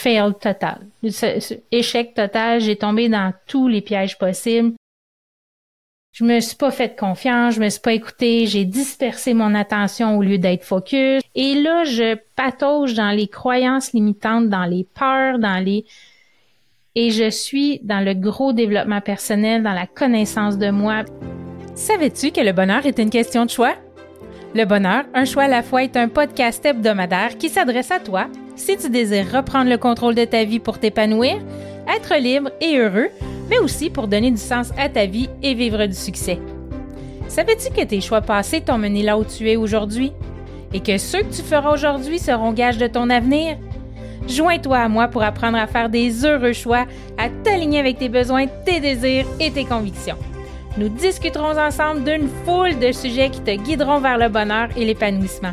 fail total. échec total, j'ai tombé dans tous les pièges possibles. Je me suis pas fait confiance, je me suis pas écouté, j'ai dispersé mon attention au lieu d'être focus. Et là, je patauge dans les croyances limitantes, dans les peurs, dans les... Et je suis dans le gros développement personnel, dans la connaissance de moi. Savais-tu que le bonheur est une question de choix? Le bonheur, un choix à la fois est un podcast hebdomadaire qui s'adresse à toi si tu désires reprendre le contrôle de ta vie pour t'épanouir, être libre et heureux mais aussi pour donner du sens à ta vie et vivre du succès. Savais-tu que tes choix passés t'ont mené là où tu es aujourd'hui? Et que ceux que tu feras aujourd'hui seront gages de ton avenir? Joins-toi à moi pour apprendre à faire des heureux choix, à t'aligner avec tes besoins, tes désirs et tes convictions. Nous discuterons ensemble d'une foule de sujets qui te guideront vers le bonheur et l'épanouissement.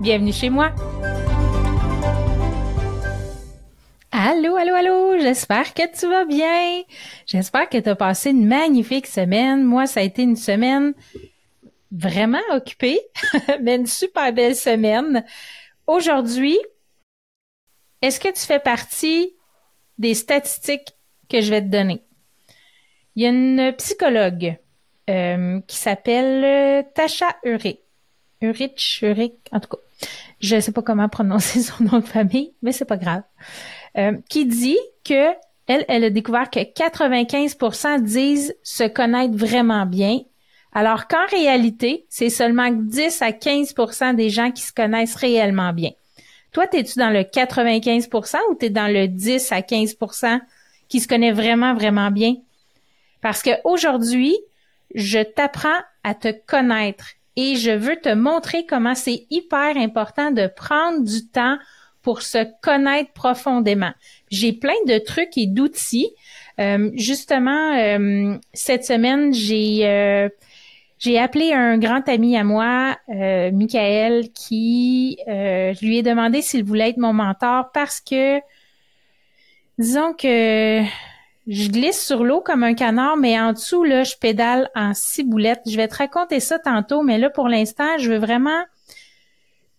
Bienvenue chez moi! Allô, allô, allô, j'espère que tu vas bien. J'espère que tu as passé une magnifique semaine. Moi, ça a été une semaine vraiment occupée, mais une super belle semaine. Aujourd'hui, est-ce que tu fais partie des statistiques que je vais te donner? Il y a une psychologue euh, qui s'appelle Tasha Urich. Urich, Urich, en tout cas. Je ne sais pas comment prononcer son nom de famille, mais c'est pas grave. Euh, qui dit que elle, elle a découvert que 95% disent se connaître vraiment bien, alors qu'en réalité, c'est seulement 10 à 15% des gens qui se connaissent réellement bien. Toi, es-tu dans le 95% ou t'es dans le 10 à 15% qui se connaît vraiment, vraiment bien? Parce que aujourd'hui, je t'apprends à te connaître et je veux te montrer comment c'est hyper important de prendre du temps pour se connaître profondément. J'ai plein de trucs et d'outils. Euh, justement, euh, cette semaine, j'ai euh, j'ai appelé un grand ami à moi, euh, Michael, qui je lui ai demandé s'il voulait être mon mentor parce que disons que je glisse sur l'eau comme un canard, mais en dessous, là, je pédale en ciboulette. Je vais te raconter ça tantôt, mais là, pour l'instant, je veux vraiment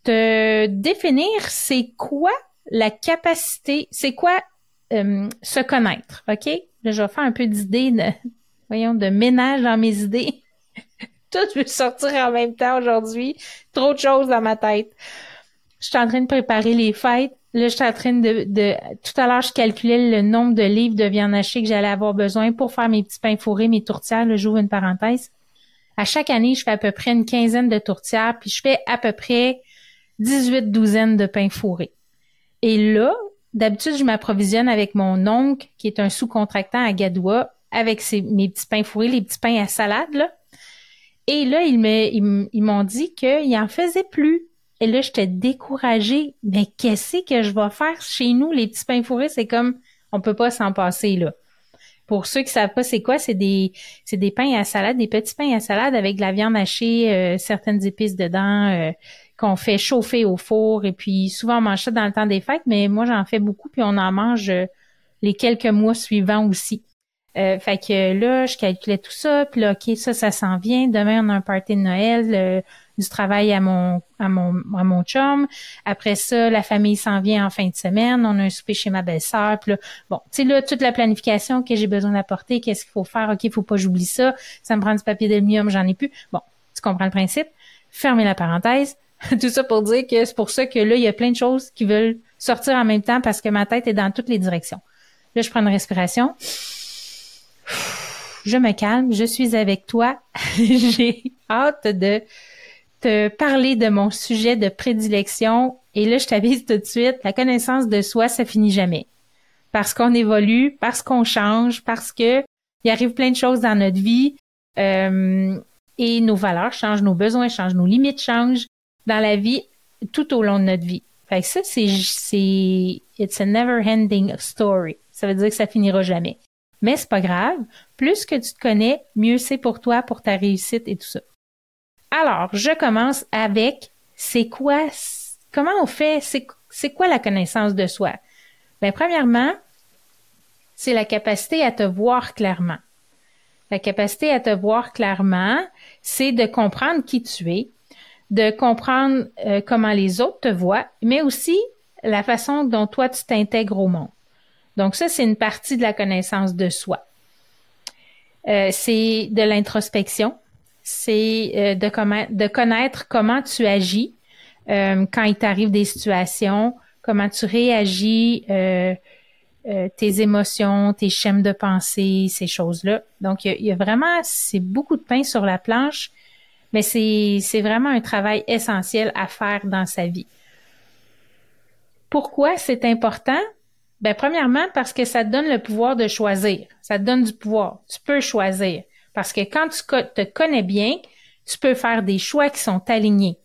te définir c'est quoi la capacité, c'est quoi euh, se connaître, OK? Là, je vais faire un peu d'idées, voyons, de ménage dans mes idées. Tout veut sortir en même temps aujourd'hui. Trop de choses dans ma tête. Je suis en train de préparer les fêtes. Là, je suis en train de, tout à l'heure, je calculais le nombre de livres de viande hachée que j'allais avoir besoin pour faire mes petits pains fourrés, mes tourtières. Là, j'ouvre une parenthèse. À chaque année, je fais à peu près une quinzaine de tourtières, puis je fais à peu près 18 douzaines de pains fourrés. Et là, d'habitude, je m'approvisionne avec mon oncle, qui est un sous-contractant à Gadoua, avec ses, mes petits pains fourrés, les petits pains à salade, là. Et là, ils m'ont dit qu'ils en faisaient plus. Et là, j'étais découragée. Mais qu'est-ce que je vais faire chez nous? Les petits pains fourrés, c'est comme, on peut pas s'en passer, là. Pour ceux qui savent pas c'est quoi, c'est des c'est des pains à salade, des petits pains à salade avec de la viande hachée, euh, certaines épices dedans, euh, qu'on fait chauffer au four et puis souvent on mange ça dans le temps des fêtes, mais moi j'en fais beaucoup puis on en mange euh, les quelques mois suivants aussi. Euh, fait que là, je calculais tout ça, puis là, OK, ça, ça s'en vient. Demain, on a un party de Noël, euh, du travail à mon à mon à mon chum. Après ça, la famille s'en vient en fin de semaine. On a un souper chez ma belle-sœur. Puis là, bon, tu sais là, toute la planification que j'ai besoin d'apporter, qu'est-ce qu'il faut faire, OK, faut pas j'oublie ça. Ça me prend du papier d'aluminium, j'en ai plus. Bon, tu comprends le principe? Fermez la parenthèse. Tout ça pour dire que c'est pour ça que là, il y a plein de choses qui veulent sortir en même temps parce que ma tête est dans toutes les directions. Là, je prends une respiration. Je me calme, je suis avec toi. J'ai hâte de te parler de mon sujet de prédilection. Et là, je t'avise tout de suite, la connaissance de soi, ça finit jamais. Parce qu'on évolue, parce qu'on change, parce que il arrive plein de choses dans notre vie. Euh, et nos valeurs changent, nos besoins changent, nos limites changent dans la vie tout au long de notre vie. Fait que ça, c'est, c'est, it's a never ending story. Ça veut dire que ça finira jamais. Mais c'est pas grave. Plus que tu te connais, mieux c'est pour toi, pour ta réussite et tout ça. Alors, je commence avec c'est quoi, comment on fait, c'est, quoi la connaissance de soi? Ben, premièrement, c'est la capacité à te voir clairement. La capacité à te voir clairement, c'est de comprendre qui tu es, de comprendre euh, comment les autres te voient, mais aussi la façon dont toi tu t'intègres au monde. Donc ça, c'est une partie de la connaissance de soi. Euh, c'est de l'introspection, c'est euh, de, de connaître comment tu agis quand il t'arrive des situations, comment tu réagis, tes émotions, tes schèmes de pensée, ces choses-là. Donc, il y, a vraiment, c'est beaucoup de pain sur la planche, mais c'est vraiment un travail essentiel à faire dans sa vie. Pourquoi c'est important? Ben, premièrement, parce que ça te donne le pouvoir de choisir. Ça te donne du pouvoir. Tu peux choisir. Parce que quand tu te connais bien, tu peux faire des choix qui sont alignés.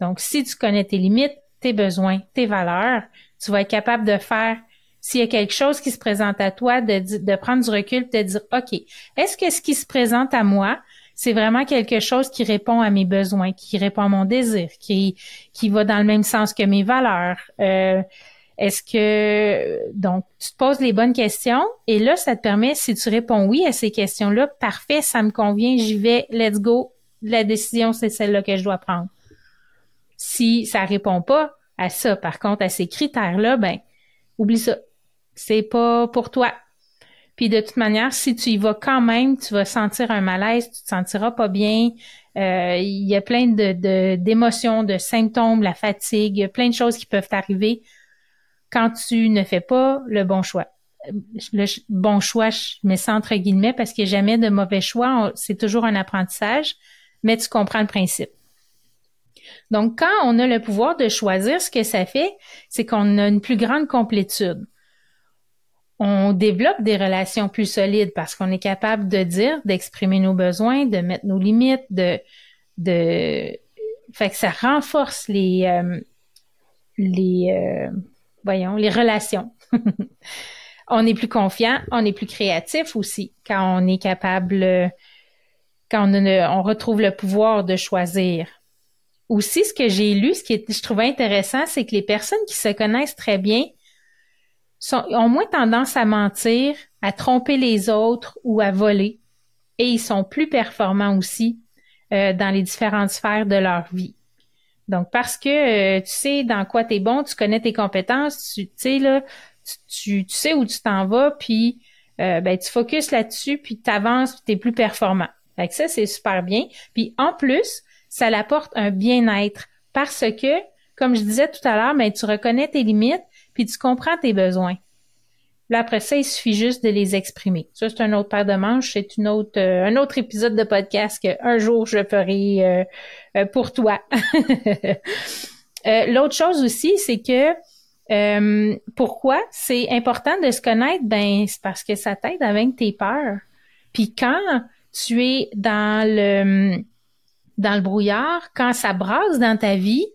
Donc, si tu connais tes limites, tes besoins, tes valeurs, tu vas être capable de faire, s'il y a quelque chose qui se présente à toi, de, prendre du recul, de dire, OK, est-ce que ce qui se présente à moi, c'est vraiment quelque chose qui répond à mes besoins, qui répond à mon désir, qui qui va dans le même sens que mes valeurs. Euh, est-ce que donc tu te poses les bonnes questions? Et là ça te permet si tu réponds oui à ces questions-là, parfait, ça me convient, j'y vais, let's go. La décision c'est celle-là que je dois prendre. Si ça répond pas à ça, par contre à ces critères-là, ben oublie ça. C'est pas pour toi. Puis de toute manière, si tu y vas quand même, tu vas sentir un malaise, tu te sentiras pas bien. Euh, il y a plein de d'émotions, de, symptômes, la fatigue, plein de choses qui peuvent t'arriver quand tu ne fais pas le bon choix. Le bon choix, je mets ça entre guillemets parce qu'il n'y a jamais de mauvais choix. C'est toujours un apprentissage, mais tu comprends le principe. Donc, quand on a le pouvoir de choisir, ce que ça fait, c'est qu'on a une plus grande complétude on développe des relations plus solides parce qu'on est capable de dire, d'exprimer nos besoins, de mettre nos limites, de, de, fait que ça renforce les, euh, les, euh, voyons, les relations. on est plus confiant, on est plus créatif aussi quand on est capable, quand on, retrouve le pouvoir de choisir. Aussi, ce que j'ai lu, ce qui est, je trouvais intéressant, c'est que les personnes qui se connaissent très bien ont moins tendance à mentir, à tromper les autres ou à voler. Et ils sont plus performants aussi euh, dans les différentes sphères de leur vie. Donc, parce que euh, tu sais dans quoi tu es bon, tu connais tes compétences, tu, sais là, tu, tu, sais où tu t'en vas, puis euh, ben, tu focuses là-dessus, puis tu avances, tu es plus performant. Fait ça, c'est super bien. Puis en plus, ça l'apporte un bien-être parce que, comme je disais tout à l'heure, ben, tu reconnais tes limites, puis tu comprends tes besoins. Là, après ça, il suffit juste de les exprimer. Ça, c'est un autre paire de manches, c'est une autre, euh, un autre épisode de podcast qu'un jour je ferai euh, euh, pour toi. L'autre chose aussi, c'est que pourquoi c'est important de se connaître? Ben, c'est parce que ça t'aide avec tes peurs. Puis quand tu es dans le dans le brouillard, quand ça brasse dans ta vie,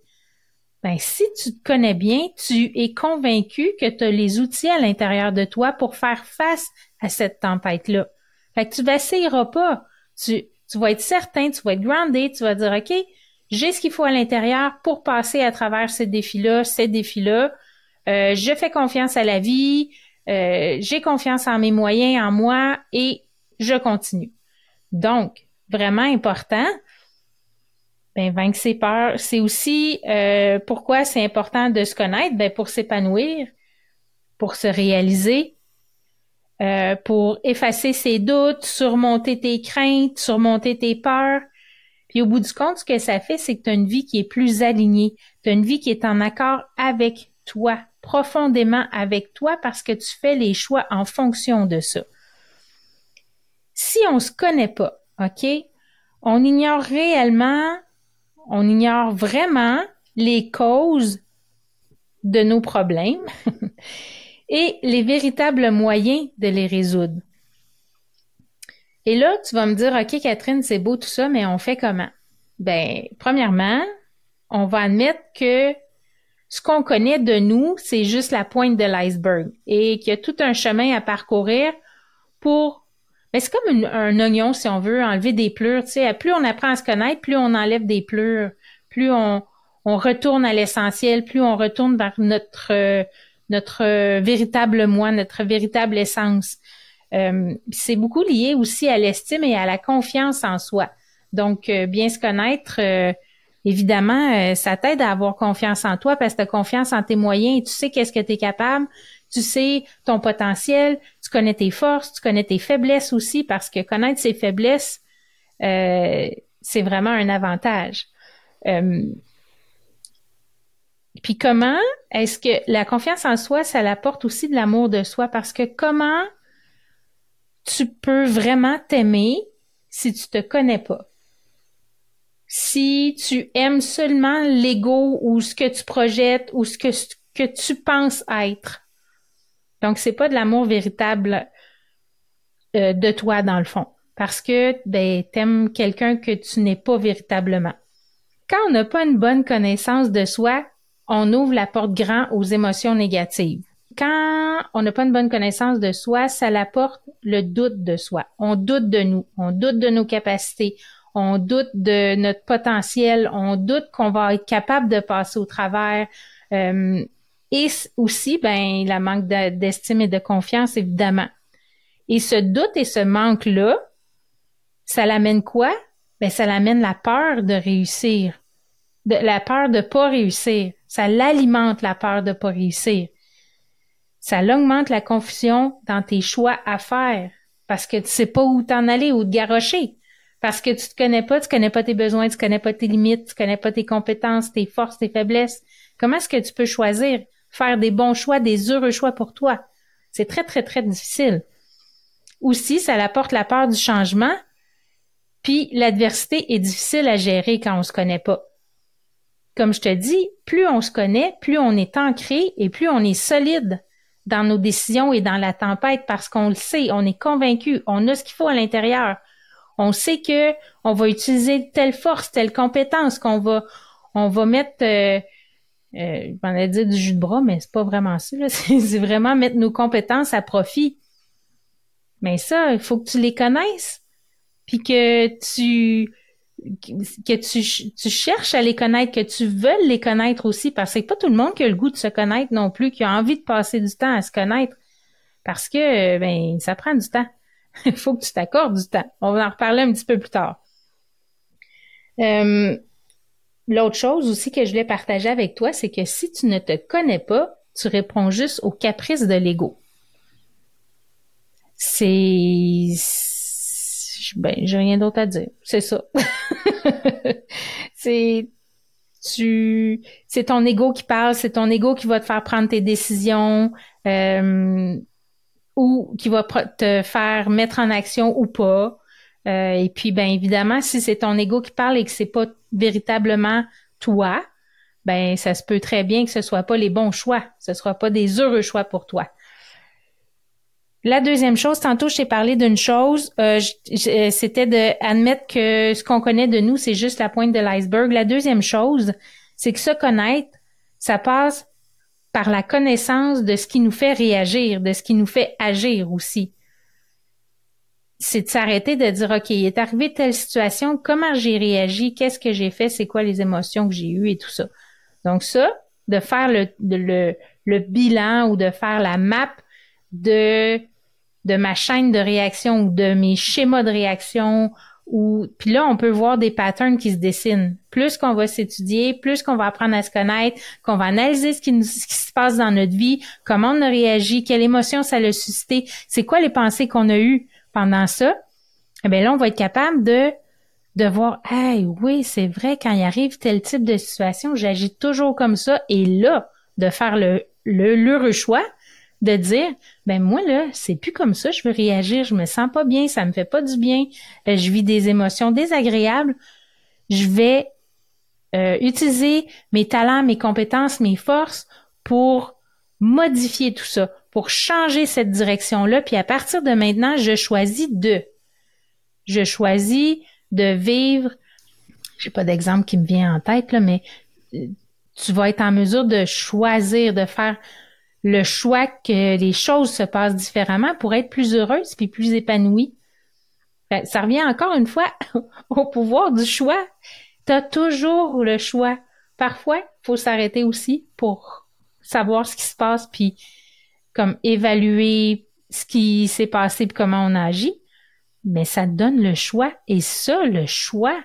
ben, si tu te connais bien, tu es convaincu que tu as les outils à l'intérieur de toi pour faire face à cette tempête-là. Fait que tu vacilleras pas. Tu, tu vas être certain, tu vas être groundé, tu vas dire, OK, j'ai ce qu'il faut à l'intérieur pour passer à travers ces défis-là, ces défis-là. Euh, je fais confiance à la vie, euh, j'ai confiance en mes moyens, en moi, et je continue. Donc, vraiment important, ben, vaincre ses peurs. C'est aussi euh, pourquoi c'est important de se connaître, ben, pour s'épanouir, pour se réaliser, euh, pour effacer ses doutes, surmonter tes craintes, surmonter tes peurs. Puis au bout du compte, ce que ça fait, c'est que tu as une vie qui est plus alignée. Tu as une vie qui est en accord avec toi, profondément avec toi, parce que tu fais les choix en fonction de ça. Si on se connaît pas, OK, on ignore réellement on ignore vraiment les causes de nos problèmes et les véritables moyens de les résoudre. Et là, tu vas me dire, OK, Catherine, c'est beau tout ça, mais on fait comment? Ben, premièrement, on va admettre que ce qu'on connaît de nous, c'est juste la pointe de l'iceberg et qu'il y a tout un chemin à parcourir pour ben, c'est comme un oignon, si on veut, enlever des pleurs. Tu sais, plus on apprend à se connaître, plus on enlève des pleurs, plus on, on retourne à l'essentiel, plus on retourne vers notre notre véritable moi, notre véritable essence. Euh, c'est beaucoup lié aussi à l'estime et à la confiance en soi. Donc, euh, bien se connaître, euh, évidemment, ça t'aide à avoir confiance en toi parce que tu as confiance en tes moyens et tu sais qu'est-ce que tu es capable, tu sais ton potentiel, tu connais tes forces, tu connais tes faiblesses aussi parce que connaître ses faiblesses, c'est vraiment un avantage. puis comment est-ce que la confiance en soi, ça l'apporte aussi de l'amour de soi? Parce que comment tu peux vraiment t'aimer si tu te connais pas? Si tu aimes seulement l'ego ou ce que tu projettes ou ce que, que tu penses être? Donc, c'est pas de l'amour véritable euh, de toi, dans le fond. Parce que ben, t'aimes quelqu'un que tu n'es pas véritablement. Quand on n'a pas une bonne connaissance de soi, on ouvre la porte grand aux émotions négatives quand on n'a pas une bonne connaissance de soi, ça l'apporte le doute de soi. On doute de nous, on doute de nos capacités, on doute de notre potentiel, on doute qu'on va être capable de passer au travers. Euh, et aussi, ben, la manque d'estime et de confiance, évidemment. Et ce doute et ce manque-là, ça l'amène quoi? Ben, ça l'amène la peur de réussir, de, la peur de pas réussir. Ça l'alimente la peur de pas réussir ça augmente la confusion dans tes choix à faire parce que tu sais pas où t'en aller ou te garrocher. Parce que tu te connais pas, tu connais pas tes besoins, tu connais pas tes limites, tu connais pas tes compétences, tes forces, tes faiblesses. Comment est-ce que tu peux choisir, faire des bons choix, des heureux choix pour toi? C'est très, très, très difficile. Aussi, ça apporte la peur du changement, puis l'adversité est difficile à gérer quand on se connaît pas. Comme je te dis, plus on se connaît, plus on est ancré et plus on est solide dans nos décisions et dans la tempête parce qu'on le sait, on est convaincu, on a ce qu'il faut à l'intérieur. On sait que on va utiliser telle force, telle compétence, qu'on va on va mettre euh, euh, on a dit du jus de bras, mais c'est pas vraiment ça. C'est vraiment mettre nos compétences à profit. Mais ça, il faut que tu les connaisses, puis que tu que tu, tu cherches à les connaître, que tu veux les connaître aussi, parce que c'est pas tout le monde qui a le goût de se connaître non plus, qui a envie de passer du temps à se connaître, parce que ben ça prend du temps. Il faut que tu t'accordes du temps. On va en reparler un petit peu plus tard. Euh, l'autre chose aussi que je voulais partager avec toi, c'est que si tu ne te connais pas, tu réponds juste aux caprices de l'ego. C'est ben, j'ai rien d'autre à dire. C'est ça. c'est tu c'est ton ego qui parle, c'est ton ego qui va te faire prendre tes décisions euh, ou qui va te faire mettre en action ou pas. Euh, et puis ben évidemment, si c'est ton ego qui parle et que c'est pas véritablement toi, ben ça se peut très bien que ce soit pas les bons choix, ce sera pas des heureux choix pour toi. La deuxième chose, tantôt je t'ai parlé d'une chose, euh, euh, c'était de admettre que ce qu'on connaît de nous, c'est juste la pointe de l'iceberg. La deuxième chose, c'est que se connaître, ça passe par la connaissance de ce qui nous fait réagir, de ce qui nous fait agir aussi. C'est de s'arrêter de dire, OK, il est arrivé telle situation, comment j'ai réagi, qu'est-ce que j'ai fait, c'est quoi les émotions que j'ai eues et tout ça. Donc ça, de faire le, le, le bilan ou de faire la map de de ma chaîne de réaction ou de mes schémas de réaction ou puis là on peut voir des patterns qui se dessinent. Plus qu'on va s'étudier, plus qu'on va apprendre à se connaître, qu'on va analyser ce qui, ce qui se passe dans notre vie, comment on a réagi, quelle émotion ça a suscité, c'est quoi les pensées qu'on a eues pendant ça. Eh bien là on va être capable de de voir, hey, oui, c'est vrai, quand il arrive tel type de situation, j'agis toujours comme ça. Et là, de faire le, le l'heureux choix de dire ben moi là c'est plus comme ça je veux réagir je me sens pas bien ça me fait pas du bien euh, je vis des émotions désagréables je vais euh, utiliser mes talents mes compétences mes forces pour modifier tout ça pour changer cette direction là puis à partir de maintenant je choisis de je choisis de vivre j'ai pas d'exemple qui me vient en tête là mais euh, tu vas être en mesure de choisir, de faire le choix que les choses se passent différemment pour être plus heureuse puis plus épanouie. ça revient encore une fois au pouvoir du choix. Tu as toujours le choix. Parfois, faut s'arrêter aussi pour savoir ce qui se passe puis comme évaluer ce qui s'est passé et comment on agit. Mais ça donne le choix. Et ça, le choix,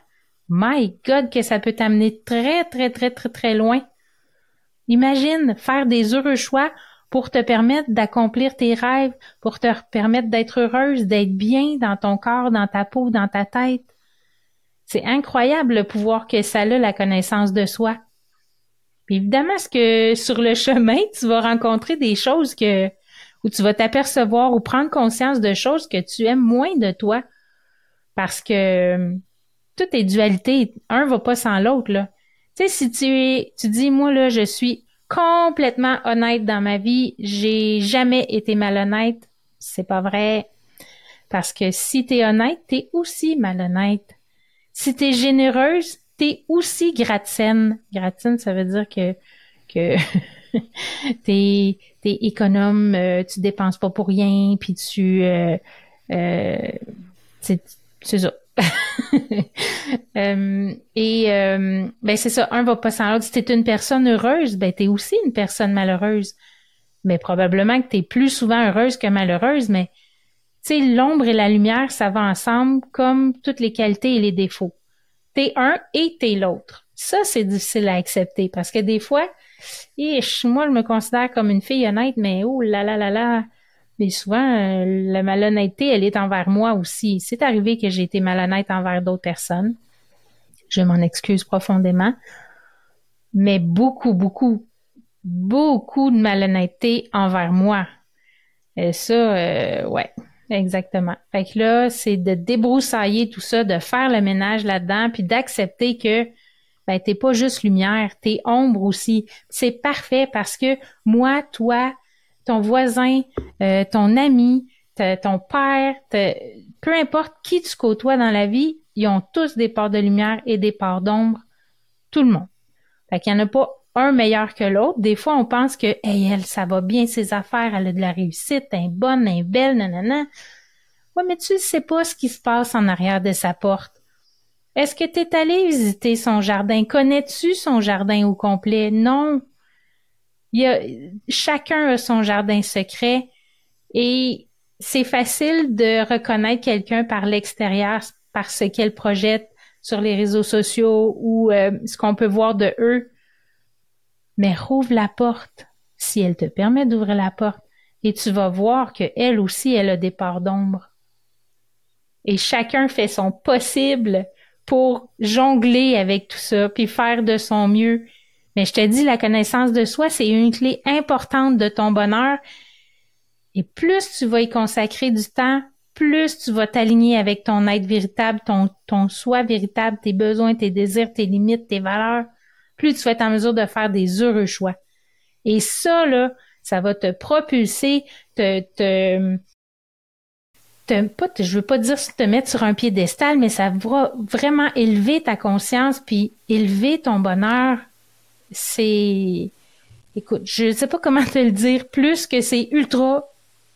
my God, que ça peut t'amener très, très, très, très, très loin. Imagine faire des heureux choix pour te permettre d'accomplir tes rêves, pour te permettre d'être heureuse, d'être bien dans ton corps, dans ta peau, dans ta tête. C'est incroyable le pouvoir que ça a, la connaissance de soi. Puis évidemment, ce que sur le chemin, tu vas rencontrer des choses que où tu vas t'apercevoir ou prendre conscience de choses que tu aimes moins de toi. Parce que tout est dualité. Un va pas sans l'autre, là. Tu sais, si tu es, tu dis, moi, là, je suis complètement honnête dans ma vie, j'ai jamais été malhonnête, c'est pas vrai. Parce que si tu es honnête, tu es aussi malhonnête. Si tu es généreuse, tu es aussi gratienne. Gratienne, ça veut dire que, que t'es es économe, euh, tu dépenses pas pour rien, puis tu euh, euh, c'est ça. Euh, et euh, ben c'est ça, un va pas sans l'autre. Si t'es une personne heureuse, ben t'es aussi une personne malheureuse. Mais probablement que t'es plus souvent heureuse que malheureuse, mais tu sais, l'ombre et la lumière, ça va ensemble comme toutes les qualités et les défauts. T'es un et t'es l'autre. Ça, c'est difficile à accepter parce que des fois, moi, je me considère comme une fille honnête, mais oh là là là là, mais souvent, euh, la malhonnêteté, elle est envers moi aussi. C'est arrivé que j'ai été malhonnête envers d'autres personnes. Je m'en excuse profondément. Mais beaucoup, beaucoup, beaucoup de malhonnêteté envers moi. Et ça, euh, ouais, exactement. Fait que là, c'est de débroussailler tout ça, de faire le ménage là-dedans, puis d'accepter que ben t'es pas juste lumière, t'es ombre aussi. C'est parfait parce que moi, toi, ton voisin, euh, ton ami, ton père, peu importe qui tu côtoies dans la vie, ils ont tous des parts de lumière et des parts d'ombre. Tout le monde. Fait qu'il n'y en a pas un meilleur que l'autre. Des fois, on pense que, hey, elle, ça va bien, ses affaires, elle a de la réussite, elle est bonne, elle est belle, nanana. Ouais, mais tu sais pas ce qui se passe en arrière de sa porte. Est-ce que tu es allé visiter son jardin? Connais-tu son jardin au complet? Non. Il y a, chacun a son jardin secret et c'est facile de reconnaître quelqu'un par l'extérieur, par ce qu'elle projette sur les réseaux sociaux ou euh, ce qu'on peut voir de eux. Mais rouvre la porte si elle te permet d'ouvrir la porte et tu vas voir que elle aussi elle a des parts d'ombre. Et chacun fait son possible pour jongler avec tout ça puis faire de son mieux mais je te dis, la connaissance de soi, c'est une clé importante de ton bonheur. Et plus tu vas y consacrer du temps, plus tu vas t'aligner avec ton être véritable, ton, ton soi véritable, tes besoins, tes désirs, tes limites, tes valeurs, plus tu vas être en mesure de faire des heureux choix. Et ça, là, ça va te propulser, te, te, te pas, je veux pas dire te mettre sur un piédestal, mais ça va vraiment élever ta conscience puis élever ton bonheur c'est écoute, je sais pas comment te le dire plus que c'est ultra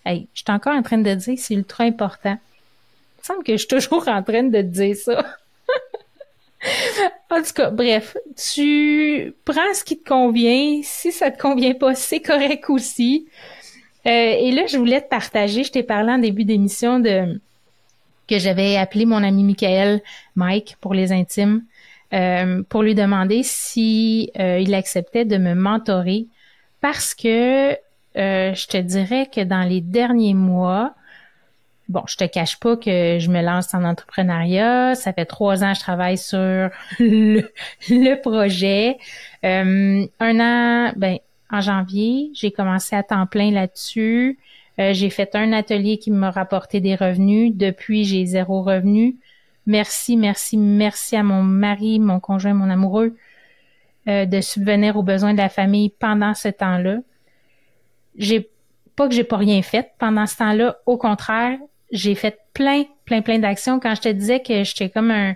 Hey, je suis encore en train de dire c'est ultra important. Il me semble que je suis toujours en train de te dire ça. en tout cas, bref, tu prends ce qui te convient. Si ça te convient pas, c'est correct aussi. Euh, et là, je voulais te partager, je t'ai parlé en début d'émission de que j'avais appelé mon ami Michael Mike pour les intimes. Euh, pour lui demander si euh, il acceptait de me mentorer parce que je te dirais que dans les derniers mois, bon, je te cache pas que je me lance en entrepreneuriat. Ça fait trois ans que je travaille sur le, projet. un an, ben, en janvier, j'ai commencé à temps plein là-dessus. j'ai fait un atelier qui m'a rapporté des revenus. Depuis, j'ai zéro revenu. Merci, merci, merci à mon mari, mon conjoint, mon amoureux euh, de subvenir aux besoins de la famille pendant ce temps-là. J'ai pas que j'ai pas rien fait pendant ce temps-là. Au contraire, j'ai fait plein, plein, plein d'actions. Quand je te disais que j'étais comme un,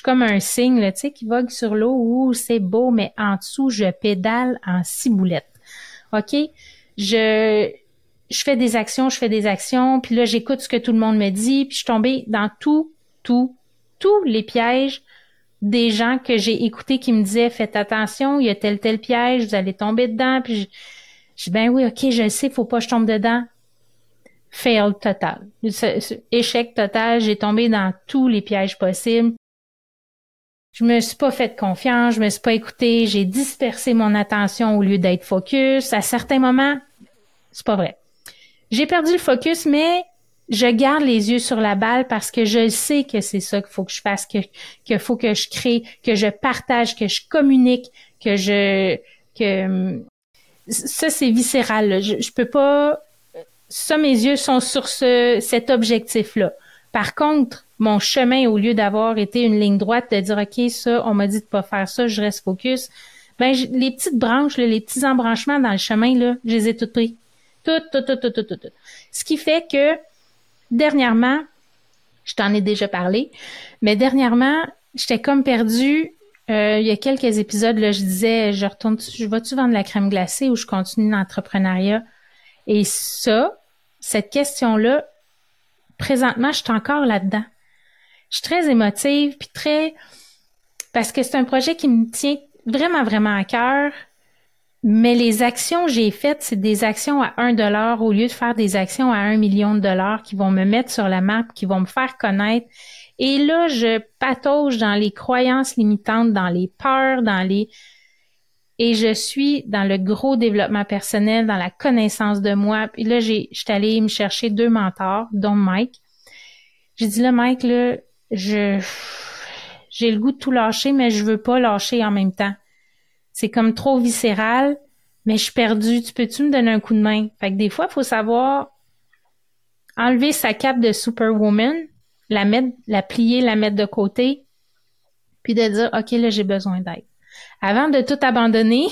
suis comme un signe, tu sais, qui vogue sur l'eau où c'est beau, mais en dessous, je pédale en ciboulette. OK? Je, je fais des actions, je fais des actions, puis là, j'écoute ce que tout le monde me dit, puis je suis tombée dans tout, tout, tous les pièges des gens que j'ai écoutés qui me disaient faites attention, il y a tel tel piège, vous allez tomber dedans. Puis je, je dis ben oui, ok, je le sais, faut pas que je tombe dedans. Fail total, échec total. J'ai tombé dans tous les pièges possibles. Je me suis pas fait confiance, je me suis pas écouté, j'ai dispersé mon attention au lieu d'être focus. À certains moments, c'est pas vrai. J'ai perdu le focus, mais je garde les yeux sur la balle parce que je sais que c'est ça qu'il faut que je fasse, que qu'il faut que je crée, que je partage, que je communique, que je que ça c'est viscéral. Je, je peux pas. Ça, mes yeux sont sur ce cet objectif-là. Par contre, mon chemin, au lieu d'avoir été une ligne droite, de dire OK, ça, on m'a dit de pas faire ça, je reste focus. Ben, les petites branches, les petits embranchements dans le chemin, là, je les ai toutes pris. Toutes, toutes, toutes, toutes, toutes, toutes. Ce qui fait que dernièrement, je t'en ai déjà parlé, mais dernièrement, j'étais comme perdue. Euh, il y a quelques épisodes, là, je disais, je retourne, je vais-tu vendre la crème glacée ou je continue l'entrepreneuriat? Et ça, cette question-là, présentement, je suis encore là-dedans. Je suis très émotive, puis très... Parce que c'est un projet qui me tient vraiment, vraiment à cœur. Mais les actions que j'ai faites, c'est des actions à un dollar au lieu de faire des actions à un million de dollars qui vont me mettre sur la map, qui vont me faire connaître. Et là, je patauge dans les croyances limitantes, dans les peurs, dans les... Et je suis dans le gros développement personnel, dans la connaissance de moi. Puis là, j'ai, je suis allée me chercher deux mentors, dont Mike. J'ai dit là, Mike, là, je, j'ai le goût de tout lâcher, mais je veux pas lâcher en même temps c'est comme trop viscéral, mais je suis perdue. Tu peux-tu me donner un coup de main? Fait que des fois, faut savoir enlever sa cape de superwoman, la mettre, la plier, la mettre de côté, puis de dire, OK, là, j'ai besoin d'aide. Avant de tout abandonner,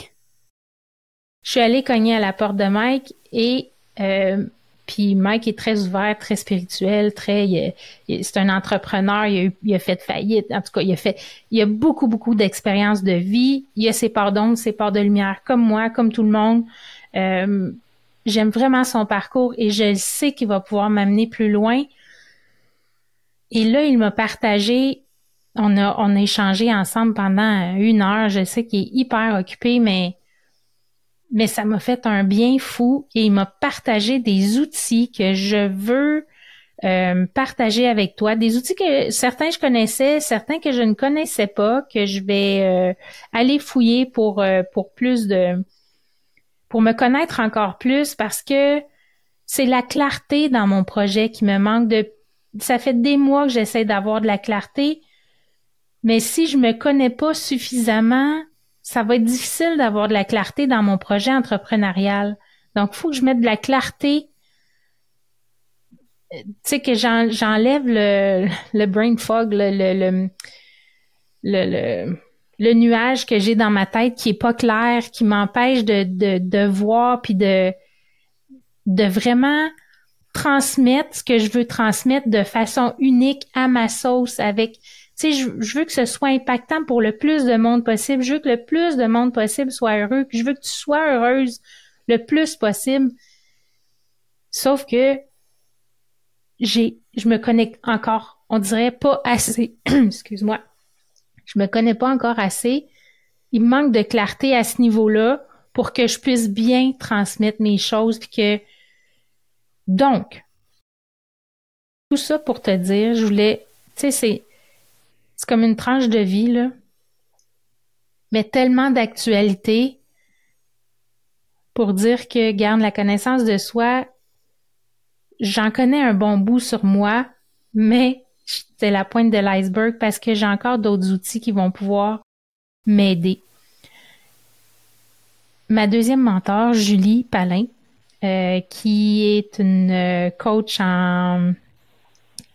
je suis allée cogner à la porte de Mike et euh, puis Mike est très ouvert, très spirituel, très, c'est un entrepreneur, il a, fait faillite. En tout cas, il a fait, il a beaucoup, beaucoup d'expérience de vie. Il a ses parts d'ombre, ses parts de lumière, comme moi, comme tout le monde. Euh, j'aime vraiment son parcours et je sais qu'il va pouvoir m'amener plus loin. Et là, il m'a partagé, on a, on a échangé ensemble pendant une heure. Je sais qu'il est hyper occupé, mais mais ça m'a fait un bien fou et il m'a partagé des outils que je veux euh, partager avec toi, des outils que certains je connaissais, certains que je ne connaissais pas, que je vais euh, aller fouiller pour euh, pour plus de pour me connaître encore plus parce que c'est la clarté dans mon projet qui me manque de ça fait des mois que j'essaie d'avoir de la clarté mais si je me connais pas suffisamment ça va être difficile d'avoir de la clarté dans mon projet entrepreneurial. Donc, il faut que je mette de la clarté. Tu sais, que j'enlève le, brain fog, le, nuage que j'ai dans ma tête qui est pas clair, qui m'empêche de, voir puis de vraiment transmettre ce que je veux transmettre de façon unique à ma sauce avec sais, je, veux que ce soit impactant pour le plus de monde possible. Je veux que le plus de monde possible soit heureux. Je veux que tu sois heureuse le plus possible. Sauf que j'ai, je me connecte encore, on dirait pas assez. Excuse-moi. Je me connais pas encore assez. Il manque de clarté à ce niveau-là pour que je puisse bien transmettre mes choses que donc tout ça pour te dire, je voulais tu sais c'est c'est comme une tranche de vie, là. Mais tellement d'actualité pour dire que, garde la connaissance de soi, j'en connais un bon bout sur moi, mais c'est la pointe de l'iceberg parce que j'ai encore d'autres outils qui vont pouvoir m'aider. Ma deuxième mentor, Julie Palin, euh, qui est une euh, coach en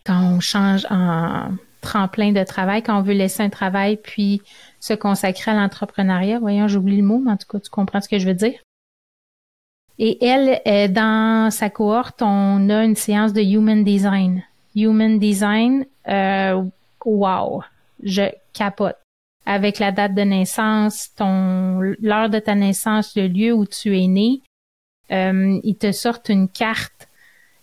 quand on change en tremplin de travail quand on veut laisser un travail puis se consacrer à l'entrepreneuriat. Voyons, j'oublie le mot, mais en tout cas, tu comprends ce que je veux dire. Et elle, euh, dans sa cohorte, on a une séance de Human Design. Human Design, euh, wow! je capote. Avec la date de naissance, ton l'heure de ta naissance, le lieu où tu es né, euh, ils te sortent une carte.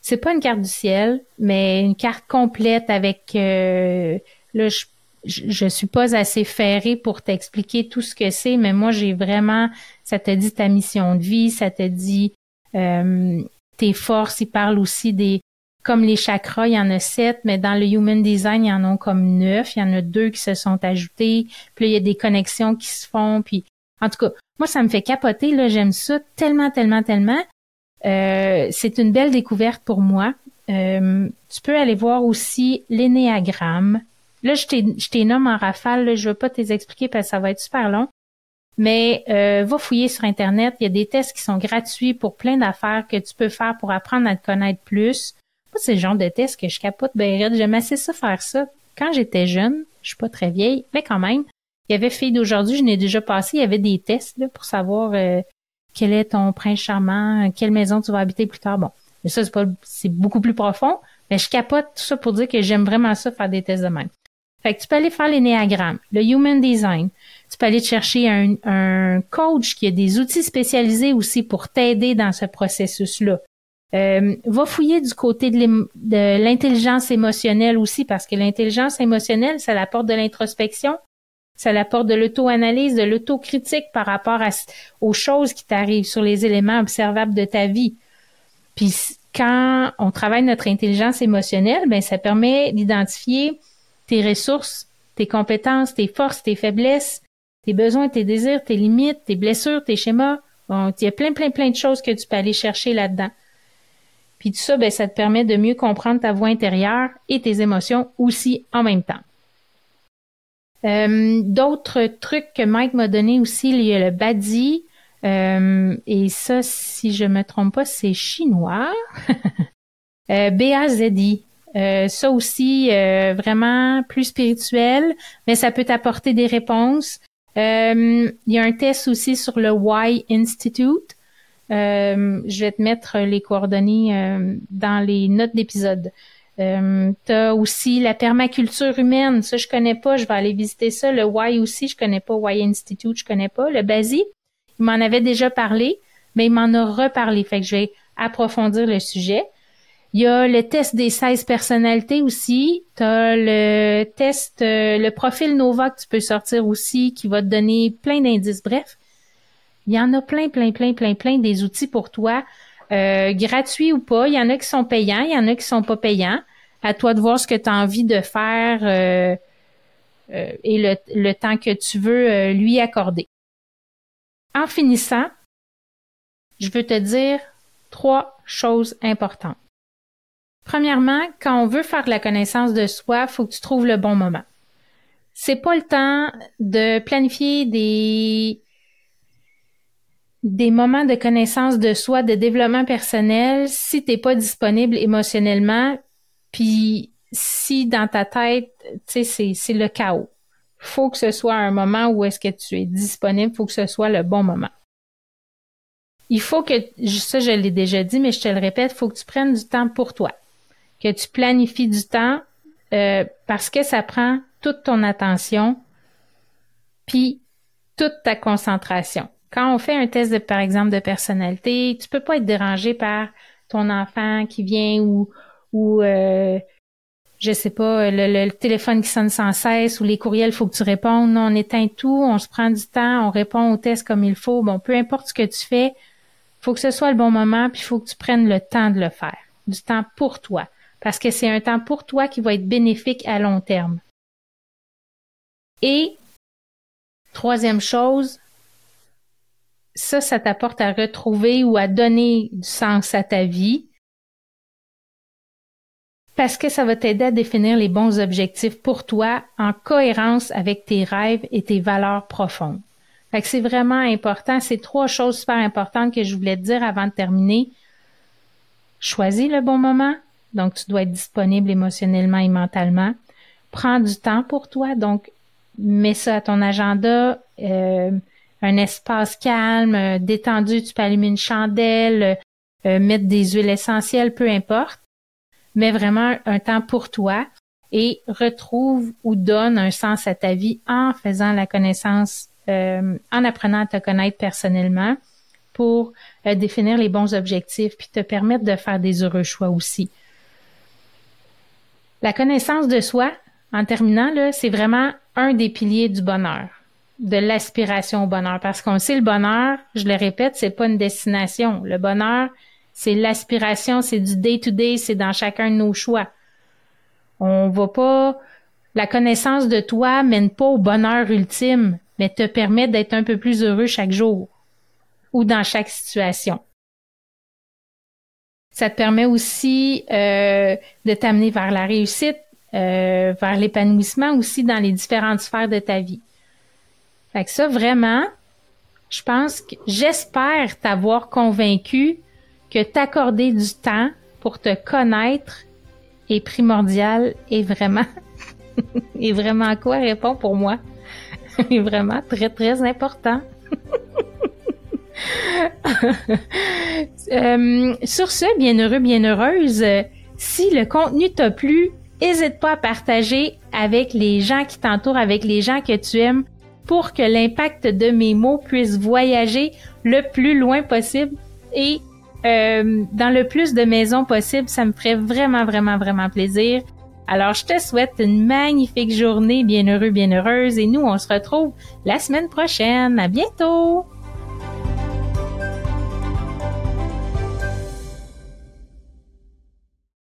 C'est pas une carte du ciel, mais une carte complète avec euh, là, je, je, suis pas assez ferrée pour t'expliquer tout ce que c'est, mais moi j'ai vraiment, ça te dit ta mission de vie, ça te dit euh, tes forces. Il parle aussi des comme les chakras, il y en a sept, mais dans le Human Design, il y en a comme neuf. Il y en a deux qui se sont ajoutés. Puis là, il y a des connexions qui se font. Puis, en tout cas, moi, ça me fait capoter. Là, j'aime ça tellement, tellement, tellement. Euh, c'est une belle découverte pour moi. Euh, tu peux aller voir aussi l'énéagramme. Là, je t'ai nomme en rafale. Je veux pas t'expliquer parce que ça va être super long. Mais euh, va fouiller sur Internet. Il y a des tests qui sont gratuits pour plein d'affaires que tu peux faire pour apprendre à te connaître plus c'est le genre de test que je capote ben J'aime assez ça faire ça. Quand j'étais jeune, je suis pas très vieille, mais quand même, il y avait filles d'aujourd'hui, je n'ai déjà passé, il y avait des tests pour savoir euh, quel est ton prince charmant, quelle maison tu vas habiter plus tard. Bon, mais ça, c'est pas c'est beaucoup plus profond, mais je capote tout ça pour dire que j'aime vraiment ça faire des tests de même. Fait que tu peux aller faire l'énéagramme, le human design. Tu peux aller te chercher un, un coach qui a des outils spécialisés aussi pour t'aider dans ce processus-là. Euh, va fouiller du côté de l'intelligence émotionnelle aussi, parce que l'intelligence émotionnelle, ça apporte de l'introspection, ça apporte de l'auto-analyse, de l'autocritique par rapport aux choses qui t'arrivent, sur les éléments observables de ta vie. Puis quand on travaille notre intelligence émotionnelle, ben ça permet d'identifier tes ressources, tes compétences, tes forces, tes faiblesses, tes besoins, tes désirs, tes limites, tes blessures, tes schémas. Bon, il y a plein, plein, plein de choses que tu peux aller chercher là-dedans. Puis tout ça, ben, ça te permet de mieux comprendre ta voix intérieure et tes émotions aussi en même temps. Euh, d'autres trucs que Mike m'a donné aussi, il y a le badi. Euh, et ça, si je me trompe pas, c'est chinois. euh, B-A-Z-I. Euh, ça aussi, vraiment plus spirituel, mais ça peut t'apporter des réponses. il y a un test aussi sur le Why Institute. Euh, je vais te mettre les coordonnées euh, dans les notes d'épisode. Euh, tu as aussi la permaculture humaine, ça je connais pas, je vais aller visiter ça. Le Y aussi, je connais pas. Y Institute, je connais pas. Le BASI, il m'en avait déjà parlé, mais il m'en a reparlé. Fait que je vais approfondir le sujet. Il y a le test des 16 personnalités aussi. Tu as le test, le profil Nova que tu peux sortir aussi, qui va te donner plein d'indices. Bref, il y en a plein, plein, plein, plein, plein des outils pour toi, euh, gratuits ou pas. Il y en a qui sont payants, il y en a qui sont pas payants. À toi de voir ce que tu as envie de faire euh, euh, et le, le, temps que tu veux lui accorder. En finissant, je veux te dire trois choses importantes. Premièrement, quand on veut faire de la connaissance de soi, faut que tu trouves le bon moment. C'est pas le temps de planifier des des moments de connaissance de soi, de développement personnel, si t'es pas disponible émotionnellement, puis si dans ta tête, tu sais, c'est, le chaos. Faut que ce soit un moment où est-ce que tu es disponible, faut que ce soit le bon moment. Il faut que, ça je l'ai déjà dit, mais je te le répète, faut que tu prennes du temps pour toi, que tu planifies du temps, euh, parce que ça prend toute ton attention, puis toute ta concentration. Quand on fait un test de, par exemple, de personnalité, tu peux pas être dérangé par ton enfant qui vient ou ou euh, je sais pas, le, téléphone qui sonne sans cesse ou les courriels, faut que tu répondes. Non, on éteint tout, on se prend du temps, on répond au test comme il faut. Bon, peu importe ce que tu fais, faut que ce soit le bon moment, puis faut que tu prennes le temps de le faire. Du temps pour toi. Parce que c'est un temps pour toi qui va être bénéfique à long terme. Et troisième chose, ça, ça t'apporte à retrouver ou à donner du sens à ta vie parce que ça va t'aider à définir les bons objectifs pour toi en cohérence avec tes rêves et tes valeurs profondes. Fait c'est vraiment important. C'est trois choses super importantes que je voulais te dire avant de terminer. Choisis le bon moment. Donc, tu dois être disponible émotionnellement et mentalement. Prends du temps pour toi. Donc, mets ça à ton agenda. Euh, un espace calme, euh, détendu, tu peux allumer une chandelle, euh, mettre des huiles essentielles, peu importe. Mais vraiment un temps pour toi. et retrouve ou donne un sens à ta vie en faisant la connaissance, euh, en apprenant à te connaître personnellement pour euh, définir les bons objectifs puis te permettre de faire des heureux choix aussi. La connaissance de soi, en terminant, là, c'est vraiment un des piliers du bonheur, de l'aspiration au bonheur. Parce qu'on sait, le bonheur, je le répète, c'est pas une destination. Le bonheur, c'est l'aspiration, c'est du day-to-day, c'est dans chacun de nos choix. On va pas, la connaissance de toi mène pas au bonheur ultime, mais te permet d'être un peu plus heureux chaque jour ou dans chaque situation. Ça te permet aussi euh, de t'amener vers la réussite, euh, vers l'épanouissement aussi dans les différentes sphères de ta vie. Fait que ça, vraiment, je pense que j'espère t'avoir convaincu que t'accorder du temps pour te connaître est primordial et vraiment, est vraiment quoi répond pour moi? est vraiment très, très important. Euh, sur ce, bien heureux, bien heureuse, si le contenu t'a plu, n'hésite pas à partager avec les gens qui t'entourent, avec les gens que tu aimes, pour que l'impact de mes mots puisse voyager le plus loin possible et euh, dans le plus de maisons possible. Ça me ferait vraiment, vraiment, vraiment plaisir. Alors, je te souhaite une magnifique journée, bien heureux, bien heureuse, et nous, on se retrouve la semaine prochaine. À bientôt!